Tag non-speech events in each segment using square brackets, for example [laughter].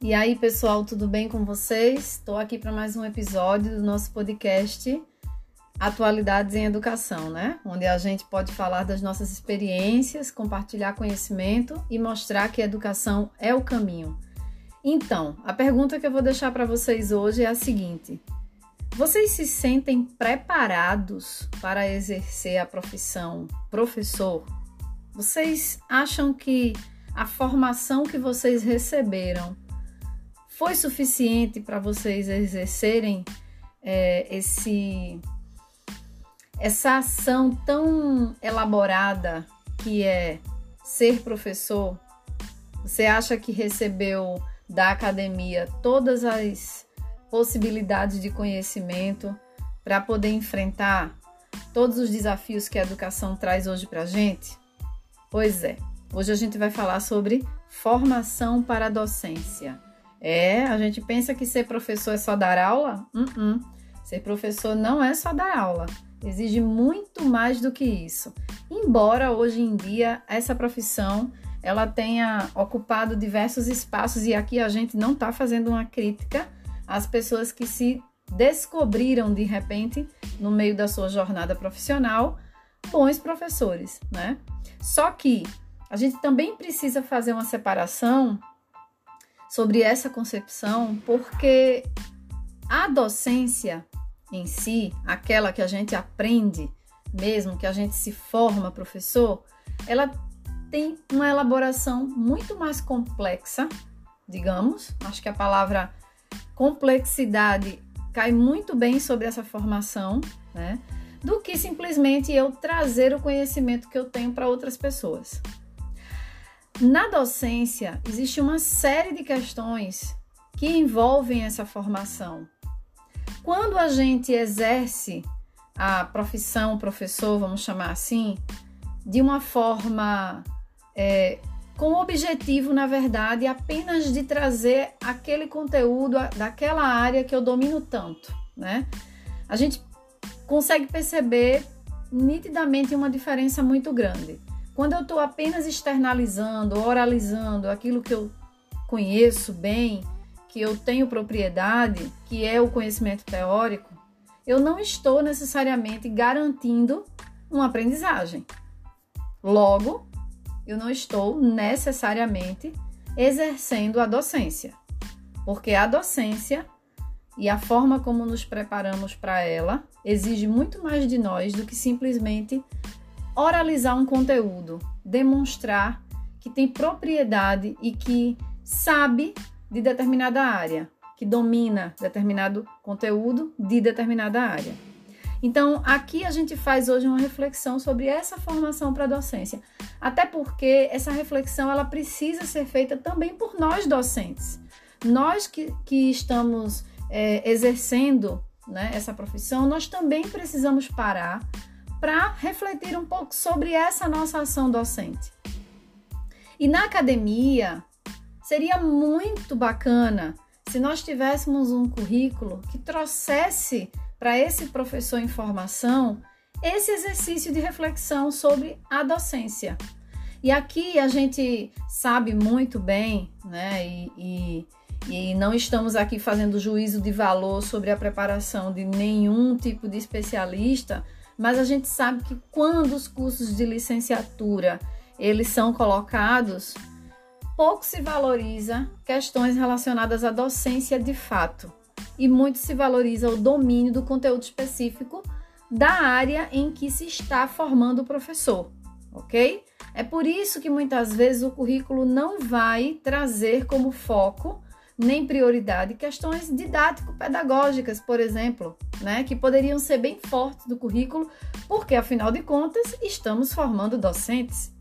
E aí, pessoal, tudo bem com vocês? Estou aqui para mais um episódio do nosso podcast Atualidades em Educação, né? Onde a gente pode falar das nossas experiências, compartilhar conhecimento e mostrar que a educação é o caminho. Então, a pergunta que eu vou deixar para vocês hoje é a seguinte: vocês se sentem preparados para exercer a profissão professor? Vocês acham que a formação que vocês receberam foi suficiente para vocês exercerem é, esse essa ação tão elaborada que é ser professor? Você acha que recebeu da academia todas as possibilidades de conhecimento para poder enfrentar todos os desafios que a educação traz hoje para a gente? Pois é, hoje a gente vai falar sobre formação para a docência. É, a gente pensa que ser professor é só dar aula? Uh -uh. Ser professor não é só dar aula, exige muito mais do que isso. Embora hoje em dia essa profissão ela tenha ocupado diversos espaços e aqui a gente não está fazendo uma crítica às pessoas que se descobriram de repente no meio da sua jornada profissional bons professores, né? Só que a gente também precisa fazer uma separação sobre essa concepção, porque a docência em si, aquela que a gente aprende mesmo, que a gente se forma professor, ela tem uma elaboração muito mais complexa, digamos. Acho que a palavra complexidade cai muito bem sobre essa formação, né? Do que simplesmente eu trazer o conhecimento que eu tenho para outras pessoas. Na docência, existe uma série de questões que envolvem essa formação. Quando a gente exerce a profissão professor, vamos chamar assim, de uma forma é, com o objetivo, na verdade, apenas de trazer aquele conteúdo daquela área que eu domino tanto, né? A gente consegue perceber nitidamente uma diferença muito grande. Quando eu estou apenas externalizando, oralizando aquilo que eu conheço bem, que eu tenho propriedade, que é o conhecimento teórico, eu não estou necessariamente garantindo uma aprendizagem. Logo, eu não estou necessariamente exercendo a docência, porque a docência e a forma como nos preparamos para ela exige muito mais de nós do que simplesmente oralizar um conteúdo, demonstrar que tem propriedade e que sabe de determinada área, que domina determinado conteúdo de determinada área. Então, aqui a gente faz hoje uma reflexão sobre essa formação para a docência, até porque essa reflexão ela precisa ser feita também por nós docentes. Nós que, que estamos é, exercendo né, essa profissão, nós também precisamos parar para refletir um pouco sobre essa nossa ação docente. E na academia, seria muito bacana se nós tivéssemos um currículo que trouxesse para esse professor em formação esse exercício de reflexão sobre a docência. E aqui a gente sabe muito bem, né, e, e, e não estamos aqui fazendo juízo de valor sobre a preparação de nenhum tipo de especialista, mas a gente sabe que quando os cursos de licenciatura eles são colocados, pouco se valoriza questões relacionadas à docência de fato e muito se valoriza o domínio do conteúdo específico da área em que se está formando o professor, ok? É por isso que muitas vezes o currículo não vai trazer como foco nem prioridade questões didático-pedagógicas, por exemplo, né, que poderiam ser bem fortes do currículo, porque afinal de contas estamos formando docentes.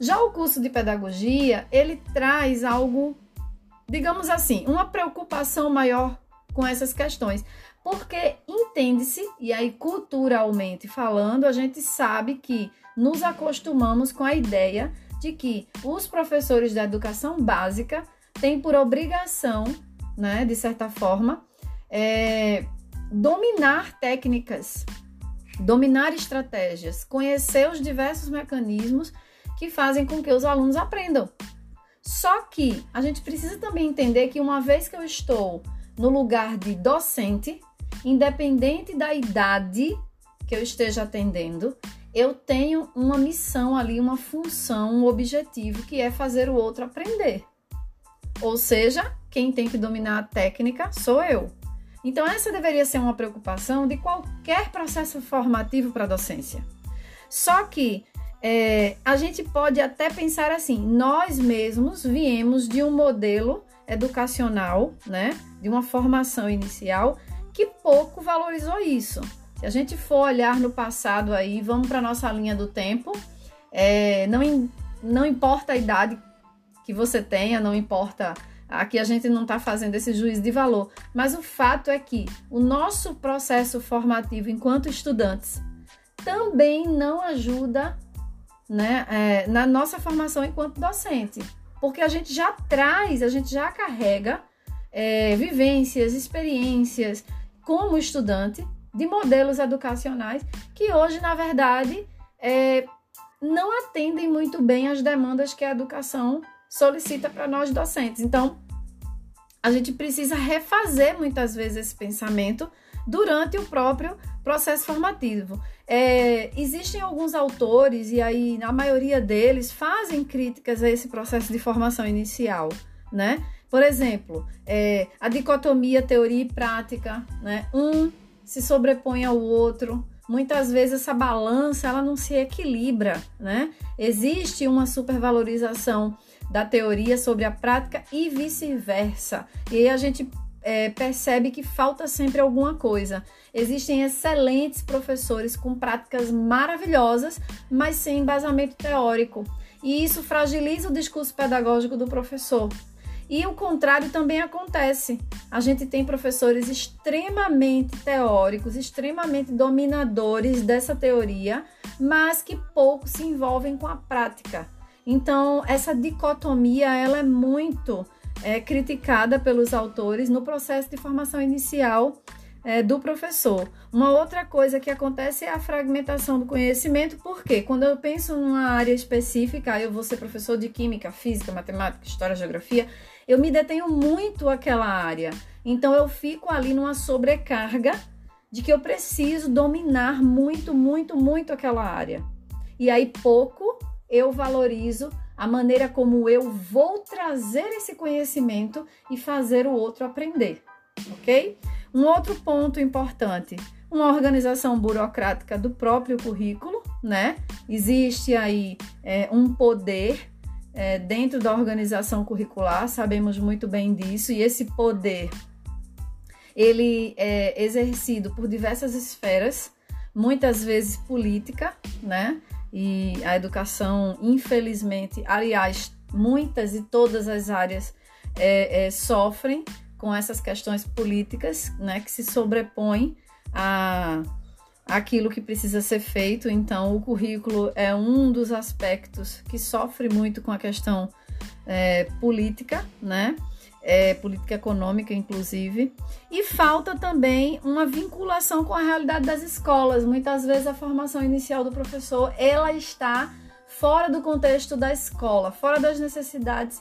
Já o curso de pedagogia, ele traz algo, digamos assim, uma preocupação maior com essas questões, porque entende-se, e aí culturalmente falando, a gente sabe que nos acostumamos com a ideia de que os professores da educação básica tem por obrigação, né, de certa forma, é, dominar técnicas, dominar estratégias, conhecer os diversos mecanismos que fazem com que os alunos aprendam. Só que a gente precisa também entender que uma vez que eu estou no lugar de docente, independente da idade que eu esteja atendendo, eu tenho uma missão ali, uma função, um objetivo que é fazer o outro aprender. Ou seja, quem tem que dominar a técnica sou eu. Então, essa deveria ser uma preocupação de qualquer processo formativo para a docência. Só que é, a gente pode até pensar assim: nós mesmos viemos de um modelo educacional, né, de uma formação inicial que pouco valorizou isso. Se a gente for olhar no passado aí, vamos para nossa linha do tempo, é, não, não importa a idade que você tenha, não importa. Aqui a gente não está fazendo esse juízo de valor, mas o fato é que o nosso processo formativo enquanto estudantes também não ajuda né, é, na nossa formação enquanto docente, porque a gente já traz, a gente já carrega é, vivências, experiências como estudante de modelos educacionais que hoje, na verdade, é, não atendem muito bem às demandas que a educação solicita para nós docentes. Então, a gente precisa refazer muitas vezes esse pensamento durante o próprio processo formativo. É, existem alguns autores, e aí a maioria deles fazem críticas a esse processo de formação inicial, né? Por exemplo, é, a dicotomia teoria e prática, né? Um se sobrepõe ao outro. Muitas vezes essa balança ela não se equilibra, né? Existe uma supervalorização da teoria sobre a prática e vice-versa. E aí a gente é, percebe que falta sempre alguma coisa. Existem excelentes professores com práticas maravilhosas, mas sem embasamento teórico. E isso fragiliza o discurso pedagógico do professor. E o contrário também acontece. A gente tem professores extremamente teóricos, extremamente dominadores dessa teoria, mas que pouco se envolvem com a prática. Então, essa dicotomia ela é muito é, criticada pelos autores no processo de formação inicial é, do professor. Uma outra coisa que acontece é a fragmentação do conhecimento, porque quando eu penso numa área específica, eu vou ser professor de química, física, matemática, história, geografia, eu me detenho muito aquela área. Então eu fico ali numa sobrecarga de que eu preciso dominar muito, muito, muito aquela área. E aí pouco eu valorizo a maneira como eu vou trazer esse conhecimento e fazer o outro aprender, ok? Um outro ponto importante, uma organização burocrática do próprio currículo, né? Existe aí é, um poder é, dentro da organização curricular, sabemos muito bem disso, e esse poder ele é exercido por diversas esferas, muitas vezes política, né? E a educação, infelizmente, aliás, muitas e todas as áreas é, é, sofrem com essas questões políticas, né, que se sobrepõem a aquilo que precisa ser feito. Então, o currículo é um dos aspectos que sofre muito com a questão é, política, né? É, política econômica, inclusive, e falta também uma vinculação com a realidade das escolas. Muitas vezes a formação inicial do professor ela está fora do contexto da escola, fora das necessidades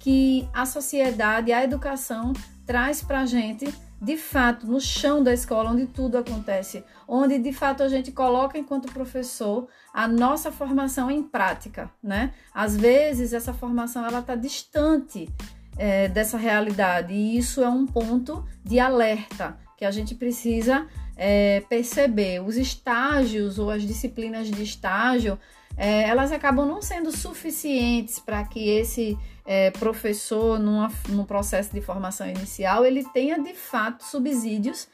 que a sociedade, a educação traz para a gente, de fato, no chão da escola, onde tudo acontece, onde de fato a gente coloca enquanto professor a nossa formação em prática, né? Às vezes essa formação ela está distante é, dessa realidade e isso é um ponto de alerta que a gente precisa é, perceber. Os estágios ou as disciplinas de estágio é, elas acabam não sendo suficientes para que esse é, professor, numa, num processo de formação inicial, ele tenha de fato subsídios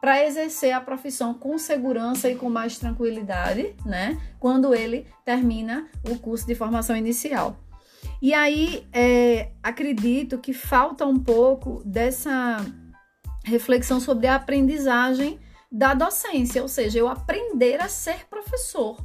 para exercer a profissão com segurança e com mais tranquilidade, né? Quando ele termina o curso de formação inicial. E aí, é, acredito que falta um pouco dessa reflexão sobre a aprendizagem da docência, ou seja, eu aprender a ser professor.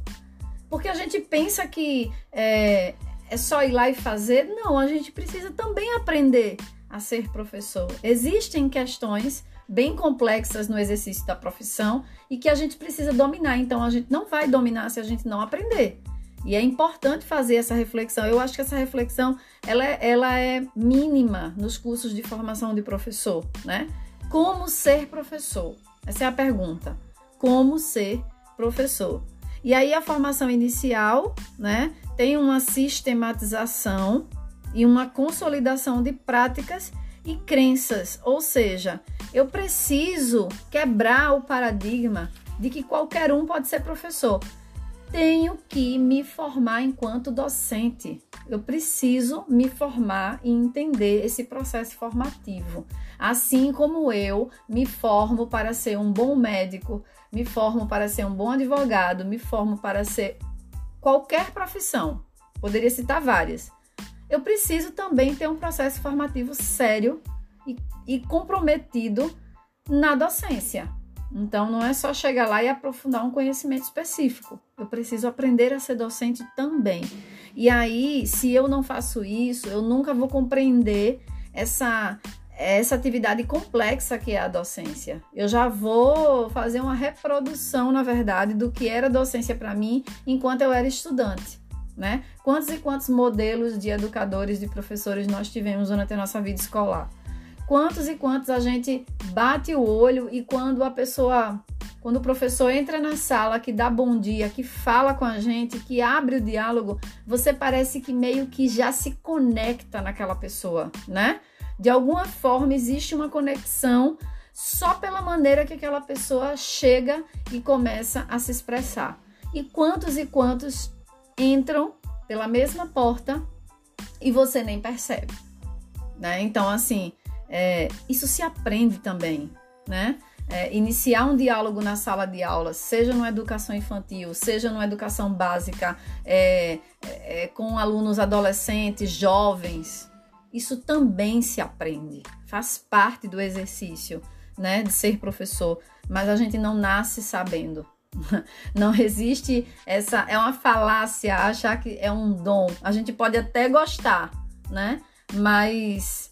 Porque a gente pensa que é, é só ir lá e fazer. Não, a gente precisa também aprender a ser professor. Existem questões bem complexas no exercício da profissão e que a gente precisa dominar. Então, a gente não vai dominar se a gente não aprender. E é importante fazer essa reflexão. Eu acho que essa reflexão ela é, ela é mínima nos cursos de formação de professor, né? Como ser professor? Essa é a pergunta. Como ser professor? E aí a formação inicial, né, tem uma sistematização e uma consolidação de práticas e crenças, ou seja, eu preciso quebrar o paradigma de que qualquer um pode ser professor. Tenho que me formar enquanto docente. Eu preciso me formar e entender esse processo formativo. Assim como eu me formo para ser um bom médico, me formo para ser um bom advogado, me formo para ser qualquer profissão. Poderia citar várias eu preciso também ter um processo formativo sério e, e comprometido na docência. Então, não é só chegar lá e aprofundar um conhecimento específico. Eu preciso aprender a ser docente também. E aí, se eu não faço isso, eu nunca vou compreender essa, essa atividade complexa que é a docência. Eu já vou fazer uma reprodução, na verdade, do que era docência para mim enquanto eu era estudante né? Quantos e quantos modelos de educadores, de professores nós tivemos durante a nossa vida escolar? Quantos e quantos a gente bate o olho e quando a pessoa, quando o professor entra na sala, que dá bom dia, que fala com a gente, que abre o diálogo, você parece que meio que já se conecta naquela pessoa, né? De alguma forma existe uma conexão só pela maneira que aquela pessoa chega e começa a se expressar. E quantos e quantos entram pela mesma porta e você nem percebe, né? Então, assim, é, isso se aprende também, né? É, iniciar um diálogo na sala de aula, seja numa educação infantil, seja numa educação básica, é, é, com alunos adolescentes, jovens, isso também se aprende, faz parte do exercício, né, de ser professor, mas a gente não nasce sabendo. [laughs] Não existe essa. É uma falácia achar que é um dom. A gente pode até gostar, né? Mas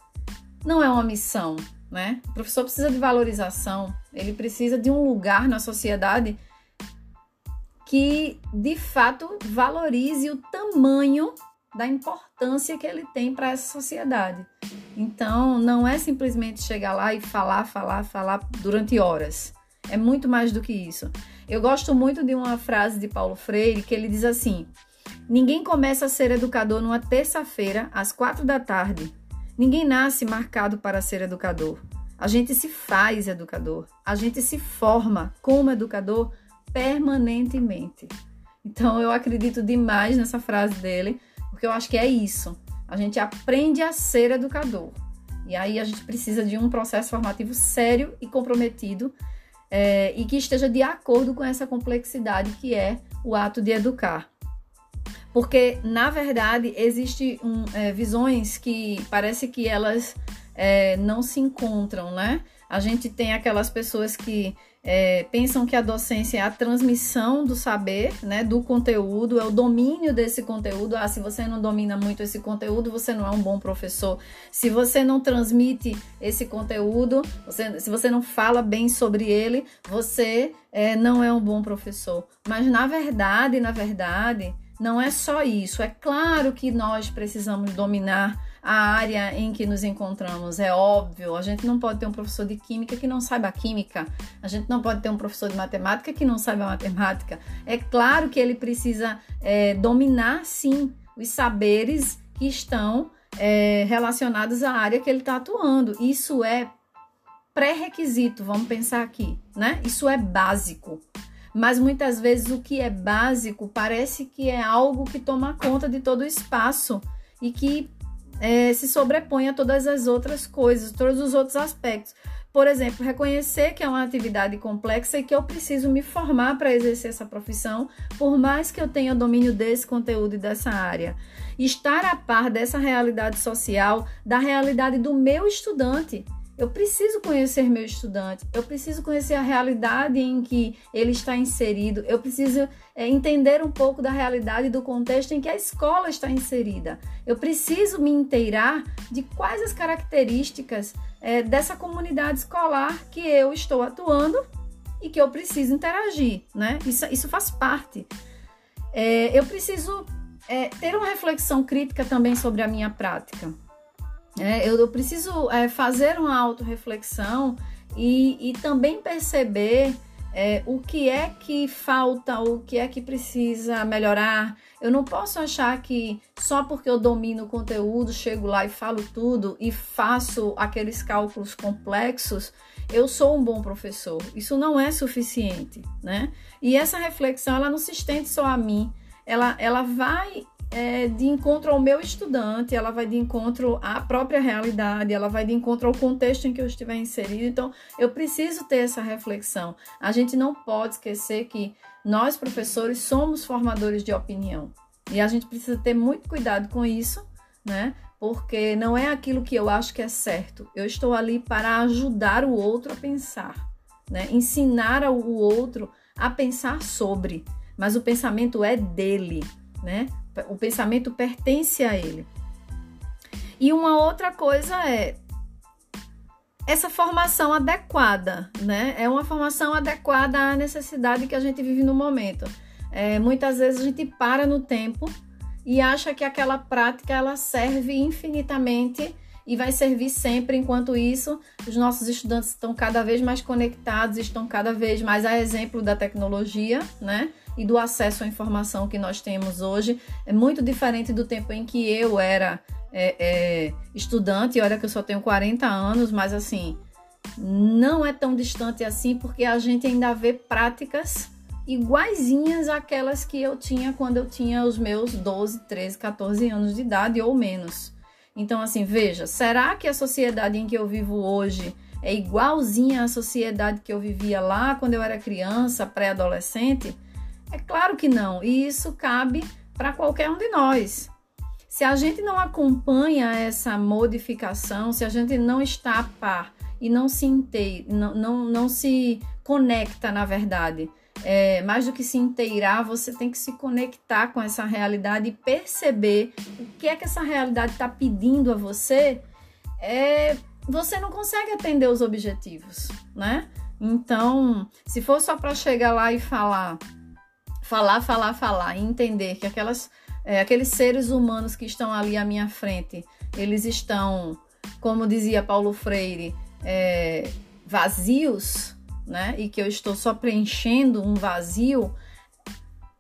não é uma missão, né? O professor precisa de valorização, ele precisa de um lugar na sociedade que de fato valorize o tamanho da importância que ele tem para essa sociedade. Então, não é simplesmente chegar lá e falar, falar, falar durante horas. É muito mais do que isso. Eu gosto muito de uma frase de Paulo Freire que ele diz assim: Ninguém começa a ser educador numa terça-feira, às quatro da tarde. Ninguém nasce marcado para ser educador. A gente se faz educador. A gente se forma como educador permanentemente. Então eu acredito demais nessa frase dele, porque eu acho que é isso. A gente aprende a ser educador. E aí a gente precisa de um processo formativo sério e comprometido é, e que esteja de acordo com essa complexidade que é o ato de educar. Porque, na verdade, existem um, é, visões que parece que elas é, não se encontram, né? A gente tem aquelas pessoas que é, pensam que a docência é a transmissão do saber, né, do conteúdo, é o domínio desse conteúdo. Ah, se você não domina muito esse conteúdo, você não é um bom professor. Se você não transmite esse conteúdo, você, se você não fala bem sobre ele, você é, não é um bom professor. Mas na verdade, na verdade, não é só isso. É claro que nós precisamos dominar a área em que nos encontramos. É óbvio, a gente não pode ter um professor de química que não saiba química, a gente não pode ter um professor de matemática que não saiba matemática. É claro que ele precisa é, dominar, sim, os saberes que estão é, relacionados à área que ele está atuando. Isso é pré-requisito, vamos pensar aqui, né? Isso é básico. Mas muitas vezes o que é básico parece que é algo que toma conta de todo o espaço e que é, se sobrepõe a todas as outras coisas, todos os outros aspectos. Por exemplo, reconhecer que é uma atividade complexa e que eu preciso me formar para exercer essa profissão, por mais que eu tenha domínio desse conteúdo e dessa área. Estar a par dessa realidade social, da realidade do meu estudante. Eu preciso conhecer meu estudante, eu preciso conhecer a realidade em que ele está inserido, eu preciso é, entender um pouco da realidade do contexto em que a escola está inserida. Eu preciso me inteirar de quais as características é, dessa comunidade escolar que eu estou atuando e que eu preciso interagir, né? Isso, isso faz parte. é, eu preciso é, ter uma reflexão crítica também sobre a minha prática. É, eu, eu, preciso é, fazer uma autorreflexão e, e também perceber é, o que é que falta, o que é que precisa melhorar. Eu não posso achar que só porque eu domino o conteúdo, chego lá e falo tudo e faço aqueles cálculos complexos, eu sou um bom professor. Isso não é suficiente, né? E essa reflexão, ela não se estende só a mim, ela, ela vai é, de encontro ao meu estudante, ela vai de encontro à própria realidade, ela vai de encontro ao contexto em que eu estiver inserido. Então, eu preciso ter essa reflexão. A gente não pode esquecer que nós, professores, somos formadores de opinião. E a gente precisa ter muito cuidado com isso, né? Porque não é aquilo que eu acho que é certo. Eu estou ali para ajudar o outro a pensar, né? Ensinar o outro a pensar sobre, mas o pensamento é dele, né? O pensamento pertence a ele. E uma outra coisa é essa formação adequada, né? É uma formação adequada à necessidade que a gente vive no momento. É, muitas vezes a gente para no tempo e acha que aquela prática ela serve infinitamente e vai servir sempre. Enquanto isso, os nossos estudantes estão cada vez mais conectados, estão cada vez mais a exemplo da tecnologia, né? E do acesso à informação que nós temos hoje é muito diferente do tempo em que eu era é, é, estudante. Olha que eu só tenho 40 anos, mas assim, não é tão distante assim, porque a gente ainda vê práticas iguaizinhas àquelas que eu tinha quando eu tinha os meus 12, 13, 14 anos de idade ou menos. Então, assim, veja, será que a sociedade em que eu vivo hoje é igualzinha à sociedade que eu vivia lá quando eu era criança, pré-adolescente? É claro que não, e isso cabe para qualquer um de nós. Se a gente não acompanha essa modificação, se a gente não está a par e não se inteira, não, não, não se conecta, na verdade, é, mais do que se inteirar, você tem que se conectar com essa realidade e perceber o que é que essa realidade está pedindo a você. É, você não consegue atender os objetivos, né? Então, se for só para chegar lá e falar falar, falar, falar e entender que aquelas, é, aqueles seres humanos que estão ali à minha frente, eles estão, como dizia Paulo Freire, é, vazios, né? E que eu estou só preenchendo um vazio,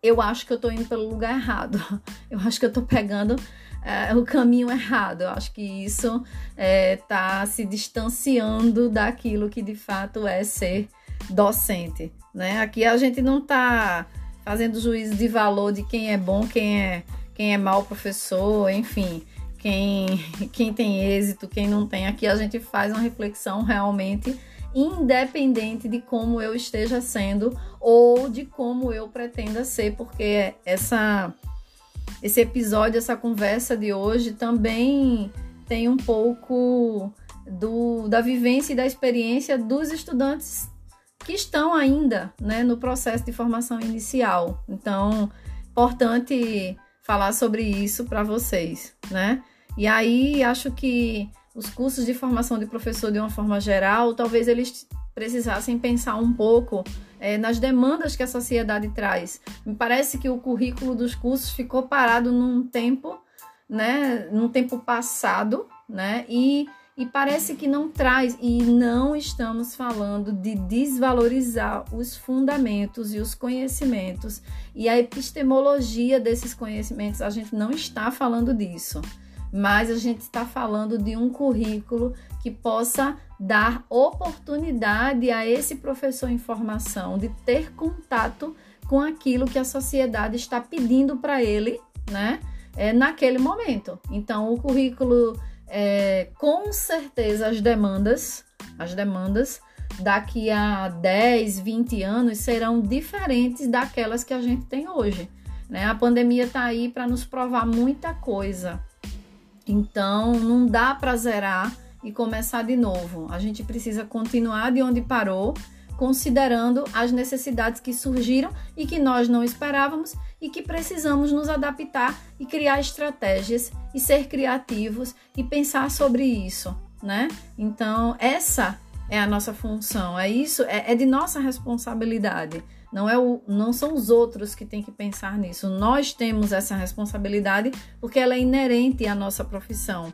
eu acho que eu estou indo pelo lugar errado. [laughs] Eu acho que eu estou pegando é, o caminho errado. Eu acho que isso está é, se distanciando daquilo que de fato é ser docente. Né? Aqui a gente não está fazendo juízo de valor de quem é bom, quem é, quem é mau professor, enfim, quem, [laughs] quem tem êxito, quem não tem. Aqui a gente faz uma reflexão realmente independente de como eu esteja sendo ou de como eu pretenda ser, porque essa esse episódio, essa conversa de hoje também tem um pouco do, da vivência e da experiência dos estudantes que estão ainda né, no processo de formação inicial. Então, importante falar sobre isso para vocês, né? E aí, acho que os cursos de formação de professor, de uma forma geral, talvez eles precisassem pensar um pouco é, nas demandas que a sociedade traz. Me parece que o currículo dos cursos ficou parado num tempo, né, num tempo passado, né, e e parece que não traz, e não estamos falando de desvalorizar os fundamentos e os conhecimentos e a epistemologia desses conhecimentos, a gente não está falando disso, mas a gente está falando de um currículo que possa dar oportunidade a esse professor em formação de ter contato com aquilo que a sociedade está pedindo para ele, né? É, naquele momento. Então, o currículo é, com certeza as demandas, as demandas daqui a 10, 20 anos serão diferentes daquelas que a gente tem hoje. Né? A pandemia está aí para nos provar muita coisa. Então, não dá para zerar e começar de novo. A gente precisa continuar de onde parou considerando as necessidades que surgiram e que nós não esperávamos e que precisamos nos adaptar e criar estratégias e ser criativos e pensar sobre isso, né? Então, essa é a nossa função, é isso, é, é de nossa responsabilidade, Não, é o, não são os outros que têm que pensar nisso. Nós temos essa responsabilidade porque ela é inerente à nossa profissão.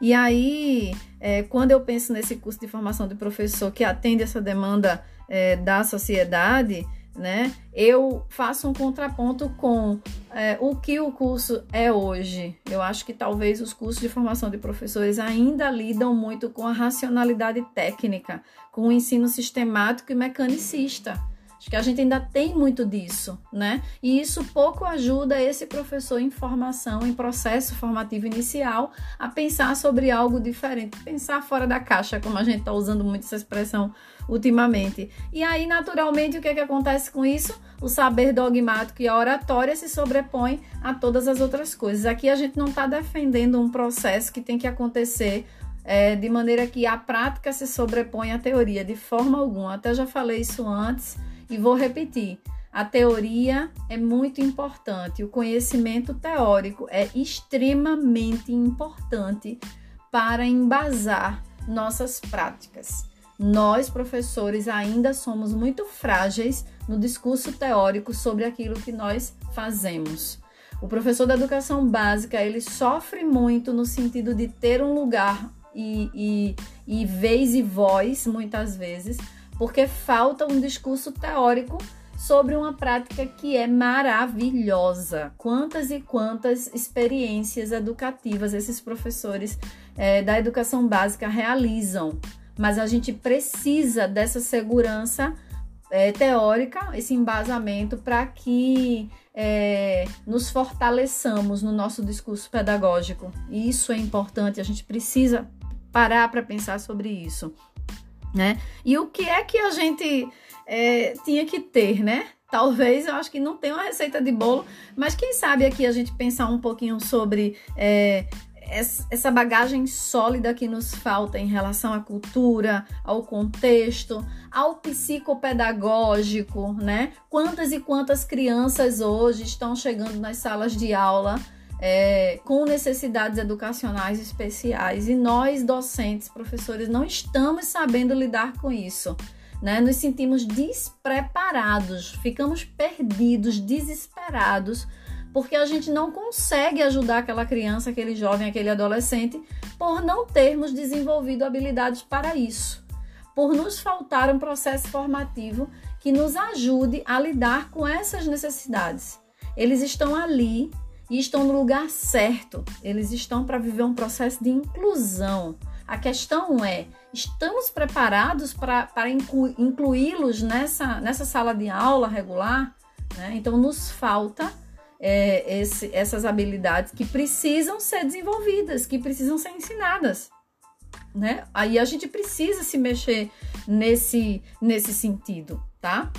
E aí, é, quando eu penso nesse curso de formação de professor que atende essa demanda é, da sociedade, né? Eu faço um contraponto com é, o que o curso é hoje. Eu acho que talvez os cursos de formação de professores ainda lidam muito com a racionalidade técnica, com o ensino sistemático e mecanicista. Acho que a gente ainda tem muito disso, né? E isso pouco ajuda esse professor em formação, em processo formativo inicial, a pensar sobre algo diferente, pensar fora da caixa, como a gente está usando muito essa expressão ultimamente. E aí, naturalmente, o que, é que acontece com isso? O saber dogmático e a oratória se sobrepõem a todas as outras coisas. Aqui a gente não está defendendo um processo que tem que acontecer é, de maneira que a prática se sobrepõe à teoria, de forma alguma. Até já falei isso antes e vou repetir. A teoria é muito importante, o conhecimento teórico é extremamente importante para embasar nossas práticas. Nós, professores, ainda somos muito frágeis no discurso teórico sobre aquilo que nós fazemos. O professor da educação básica ele sofre muito no sentido de ter um lugar e, e, e vez e voz, muitas vezes, porque falta um discurso teórico sobre uma prática que é maravilhosa. Quantas e quantas experiências educativas esses professores é, da educação básica realizam, mas a gente precisa dessa segurança é, teórica, esse embasamento, para que é, nos fortaleçamos no nosso discurso pedagógico. E isso é importante, a gente precisa parar para pensar sobre isso né? E o que é que a gente é, tinha que ter, né? Talvez eu acho que não tem uma receita de bolo, mas quem sabe aqui a gente pensar um pouquinho sobre é, essa bagagem sólida que nos falta em relação à cultura, ao contexto, ao psicopedagógico, né? Quantas e quantas crianças hoje estão chegando nas salas de aula é, com necessidades educacionais especiais e nós, docentes, professores, não estamos sabendo lidar com isso. Né? Nos sentimos despreparados, ficamos perdidos, desesperados, porque a gente não consegue ajudar aquela criança, aquele jovem, aquele adolescente, por não termos desenvolvido habilidades para isso, por nos faltar um processo formativo que nos ajude a lidar com essas necessidades. Eles estão ali e estão no lugar certo. Eles estão para viver um processo de inclusão. A questão é: estamos preparados para incluí-los nessa, nessa sala de aula regular? Né? Então, nos falta é, esse, essas habilidades que precisam ser desenvolvidas, que precisam ser ensinadas. Né? Aí a gente precisa se mexer nesse, nesse sentido, tá?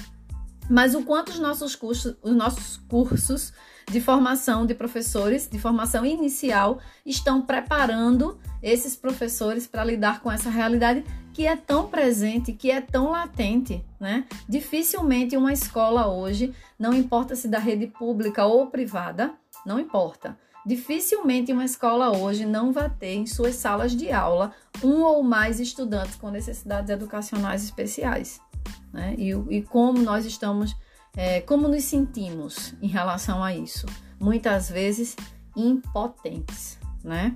Mas o quanto os nossos cursos, os nossos cursos de formação de professores, de formação inicial, estão preparando esses professores para lidar com essa realidade que é tão presente, que é tão latente, né? Dificilmente uma escola hoje, não importa se da rede pública ou privada, não importa. Dificilmente uma escola hoje não vai ter em suas salas de aula um ou mais estudantes com necessidades educacionais especiais. Né? E, e como nós estamos é, como nos sentimos em relação a isso? Muitas vezes impotentes, né?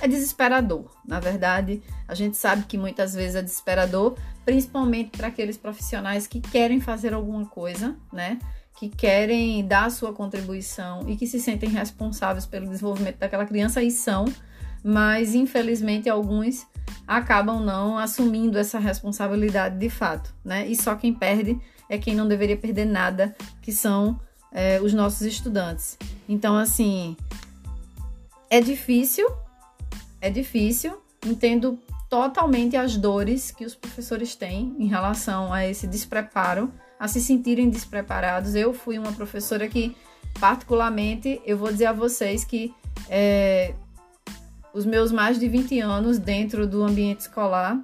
É desesperador. Na verdade, a gente sabe que muitas vezes é desesperador, principalmente para aqueles profissionais que querem fazer alguma coisa, né? Que querem dar a sua contribuição e que se sentem responsáveis pelo desenvolvimento daquela criança e são, mas infelizmente alguns acabam não assumindo essa responsabilidade de fato, né? E só quem perde é quem não deveria perder nada, que são é, os nossos estudantes. Então, assim, é difícil, é difícil, entendo totalmente as dores que os professores têm em relação a esse despreparo, a se sentirem despreparados. Eu fui uma professora que, particularmente, eu vou dizer a vocês que é, os meus mais de 20 anos dentro do ambiente escolar,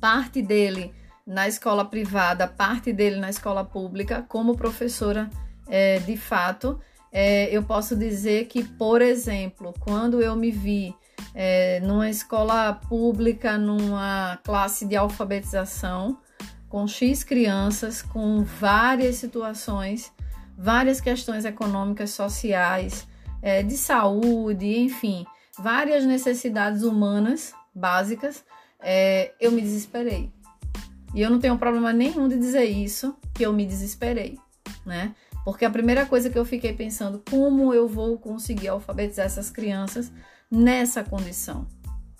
parte dele na escola privada, parte dele na escola pública, como professora é, de fato, é, eu posso dizer que, por exemplo, quando eu me vi é, numa escola pública, numa classe de alfabetização, com X crianças, com várias situações, várias questões econômicas, sociais, é, de saúde, enfim, várias necessidades humanas básicas, é, eu me desesperei. E eu não tenho problema nenhum de dizer isso, que eu me desesperei, né? Porque a primeira coisa que eu fiquei pensando, como eu vou conseguir alfabetizar essas crianças nessa condição,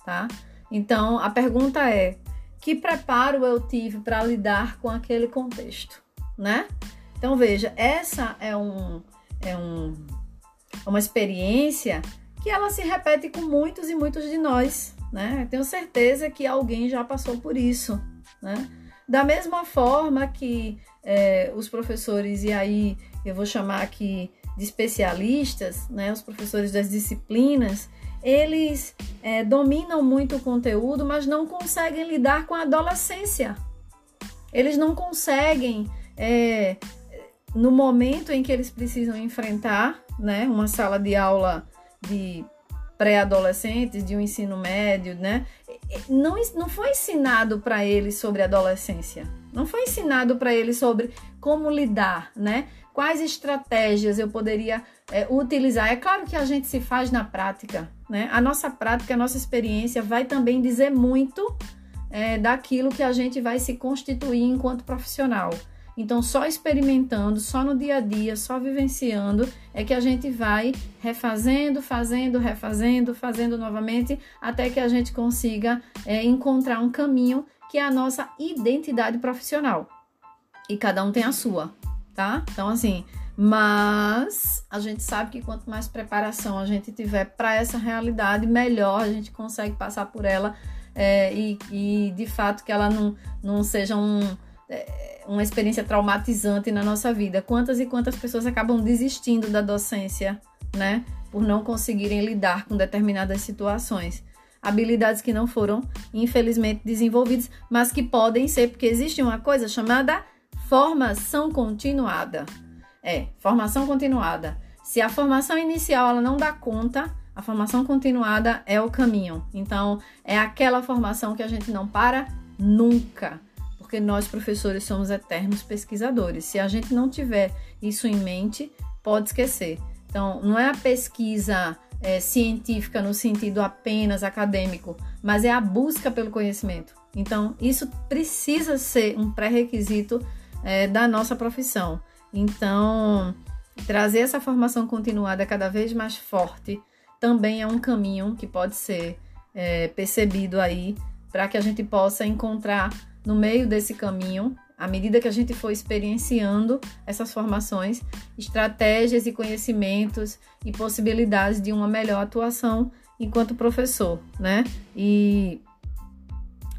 tá? Então, a pergunta é: que preparo eu tive para lidar com aquele contexto, né? Então, veja, essa é um é um é uma experiência que ela se repete com muitos e muitos de nós, né? Tenho certeza que alguém já passou por isso, né? Da mesma forma que é, os professores, e aí eu vou chamar aqui de especialistas, né, os professores das disciplinas, eles é, dominam muito o conteúdo, mas não conseguem lidar com a adolescência. Eles não conseguem, é, no momento em que eles precisam enfrentar né, uma sala de aula de pré-adolescentes, de um ensino médio, né? Não, não foi ensinado para eles sobre adolescência. Não foi ensinado para eles sobre como lidar, né? Quais estratégias eu poderia é, utilizar. É claro que a gente se faz na prática, né? A nossa prática, a nossa experiência vai também dizer muito é, daquilo que a gente vai se constituir enquanto profissional. Então, só experimentando, só no dia a dia, só vivenciando, é que a gente vai refazendo, fazendo, refazendo, fazendo novamente, até que a gente consiga é, encontrar um caminho que é a nossa identidade profissional. E cada um tem a sua, tá? Então, assim, mas a gente sabe que quanto mais preparação a gente tiver para essa realidade, melhor a gente consegue passar por ela é, e, e, de fato que ela não, não seja um. É, uma experiência traumatizante na nossa vida. Quantas e quantas pessoas acabam desistindo da docência, né? Por não conseguirem lidar com determinadas situações. Habilidades que não foram, infelizmente, desenvolvidas, mas que podem ser, porque existe uma coisa chamada formação continuada. É, formação continuada. Se a formação inicial ela não dá conta, a formação continuada é o caminho. Então, é aquela formação que a gente não para nunca porque nós professores somos eternos pesquisadores. Se a gente não tiver isso em mente, pode esquecer. Então, não é a pesquisa é, científica no sentido apenas acadêmico, mas é a busca pelo conhecimento. Então, isso precisa ser um pré-requisito é, da nossa profissão. Então, trazer essa formação continuada cada vez mais forte também é um caminho que pode ser é, percebido aí para que a gente possa encontrar no meio desse caminho, à medida que a gente for experienciando essas formações, estratégias e conhecimentos e possibilidades de uma melhor atuação enquanto professor, né? E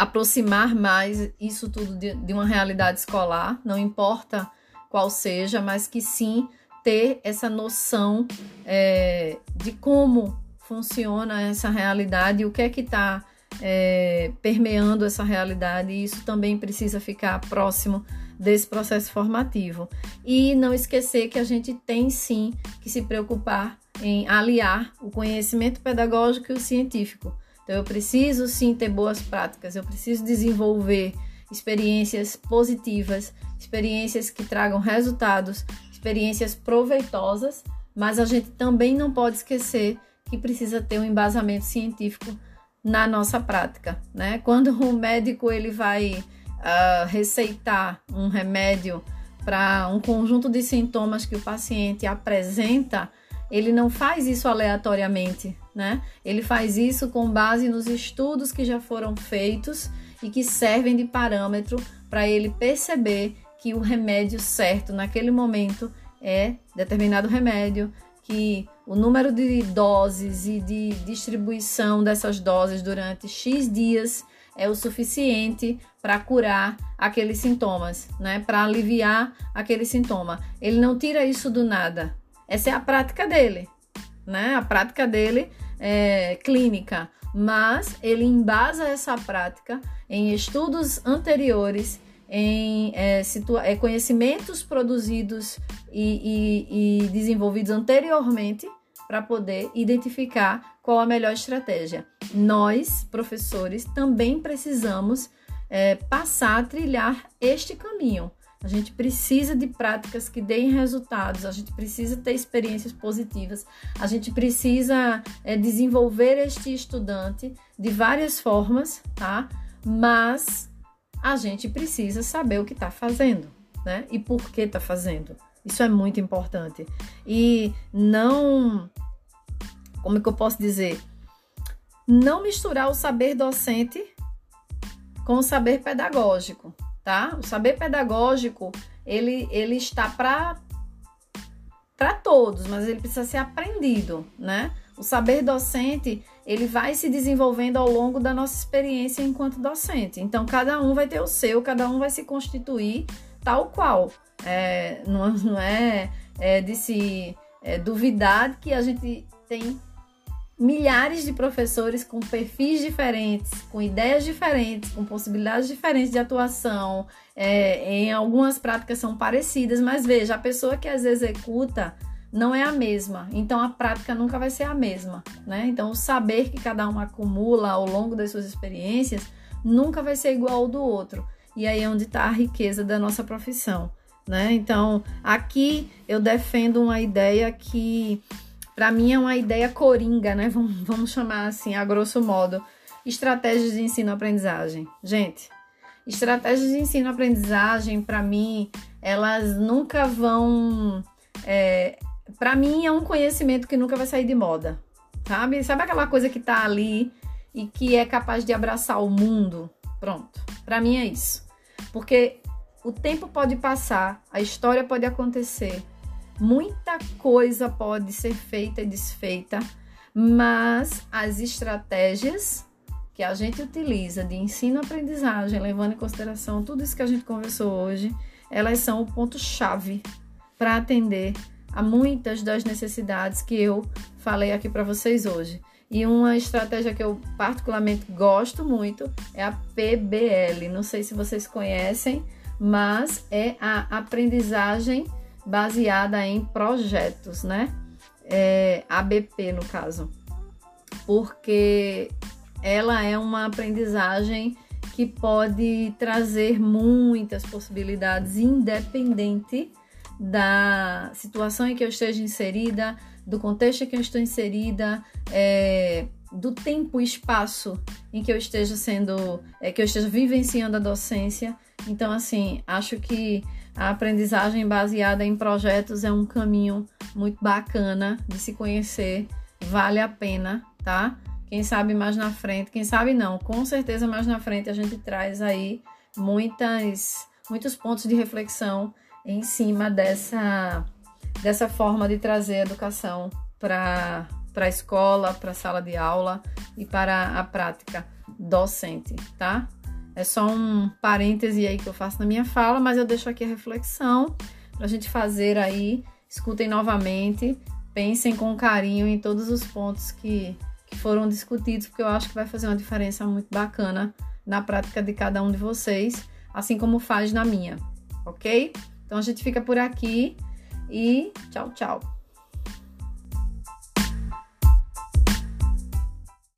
aproximar mais isso tudo de, de uma realidade escolar, não importa qual seja, mas que sim ter essa noção é, de como funciona essa realidade o que é que está é, permeando essa realidade e isso também precisa ficar próximo desse processo formativo. E não esquecer que a gente tem sim que se preocupar em aliar o conhecimento pedagógico e o científico. Então, eu preciso sim ter boas práticas, eu preciso desenvolver experiências positivas, experiências que tragam resultados, experiências proveitosas, mas a gente também não pode esquecer que precisa ter um embasamento científico na nossa prática, né? Quando o médico ele vai uh, receitar um remédio para um conjunto de sintomas que o paciente apresenta, ele não faz isso aleatoriamente, né? Ele faz isso com base nos estudos que já foram feitos e que servem de parâmetro para ele perceber que o remédio certo naquele momento é determinado remédio, que o número de doses e de distribuição dessas doses durante X dias é o suficiente para curar aqueles sintomas, né? Para aliviar aquele sintoma. Ele não tira isso do nada. Essa é a prática dele, né? A prática dele é clínica, mas ele embasa essa prática em estudos anteriores em é, é, conhecimentos produzidos e, e, e desenvolvidos anteriormente para poder identificar qual a melhor estratégia. Nós, professores, também precisamos é, passar a trilhar este caminho. A gente precisa de práticas que deem resultados, a gente precisa ter experiências positivas, a gente precisa é, desenvolver este estudante de várias formas, tá? Mas a gente precisa saber o que está fazendo, né? E por que está fazendo. Isso é muito importante. E não. Como é que eu posso dizer? Não misturar o saber docente com o saber pedagógico tá? O saber pedagógico, ele, ele está para para todos, mas ele precisa ser aprendido, né? O saber docente, ele vai se desenvolvendo ao longo da nossa experiência enquanto docente. Então, cada um vai ter o seu, cada um vai se constituir tal qual. É, não, não é, é de se é, duvidar que a gente tem milhares de professores com perfis diferentes, com ideias diferentes, com possibilidades diferentes de atuação. É, em algumas práticas são parecidas, mas veja, a pessoa que as executa não é a mesma. Então a prática nunca vai ser a mesma, né? Então o saber que cada um acumula ao longo das suas experiências nunca vai ser igual ao do outro. E aí é onde está a riqueza da nossa profissão, né? Então aqui eu defendo uma ideia que para mim é uma ideia coringa, né? Vamos, chamar assim, a grosso modo. Estratégias de ensino-aprendizagem. Gente, estratégias de ensino-aprendizagem, para mim, elas nunca vão. É, para mim, é um conhecimento que nunca vai sair de moda, sabe? Sabe aquela coisa que tá ali e que é capaz de abraçar o mundo? Pronto. Para mim é isso. Porque o tempo pode passar, a história pode acontecer, Muita coisa pode ser feita e desfeita, mas as estratégias que a gente utiliza de ensino-aprendizagem, levando em consideração tudo isso que a gente conversou hoje, elas são o ponto-chave para atender a muitas das necessidades que eu falei aqui para vocês hoje. E uma estratégia que eu particularmente gosto muito é a PBL. Não sei se vocês conhecem, mas é a aprendizagem baseada em projetos, né? É, ABP no caso, porque ela é uma aprendizagem que pode trazer muitas possibilidades, independente da situação em que eu esteja inserida, do contexto em que eu estou inserida, é, do tempo e espaço em que eu esteja sendo, é, que eu esteja vivenciando a docência. Então, assim, acho que a aprendizagem baseada em projetos é um caminho muito bacana de se conhecer, vale a pena, tá? Quem sabe mais na frente, quem sabe não, com certeza mais na frente a gente traz aí muitas, muitos pontos de reflexão em cima dessa, dessa forma de trazer a educação para a escola, para a sala de aula e para a prática docente, tá? É só um parêntese aí que eu faço na minha fala, mas eu deixo aqui a reflexão para a gente fazer aí. Escutem novamente, pensem com carinho em todos os pontos que, que foram discutidos, porque eu acho que vai fazer uma diferença muito bacana na prática de cada um de vocês, assim como faz na minha, ok? Então a gente fica por aqui e tchau, tchau.